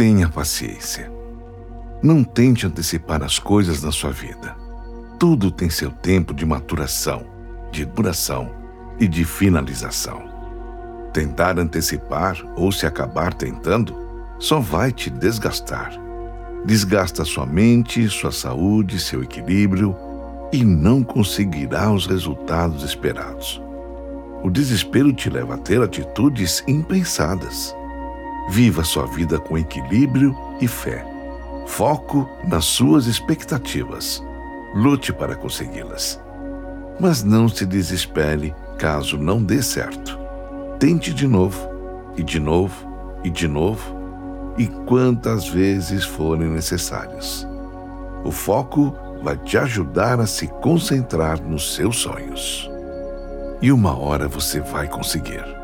Tenha paciência. Não tente antecipar as coisas na sua vida. Tudo tem seu tempo de maturação, de duração e de finalização. Tentar antecipar ou se acabar tentando só vai te desgastar. Desgasta sua mente, sua saúde, seu equilíbrio e não conseguirá os resultados esperados. O desespero te leva a ter atitudes impensadas. Viva sua vida com equilíbrio e fé. Foco nas suas expectativas. Lute para consegui-las. Mas não se desespere caso não dê certo. Tente de novo, e de novo, e de novo, e quantas vezes forem necessárias. O foco vai te ajudar a se concentrar nos seus sonhos. E uma hora você vai conseguir.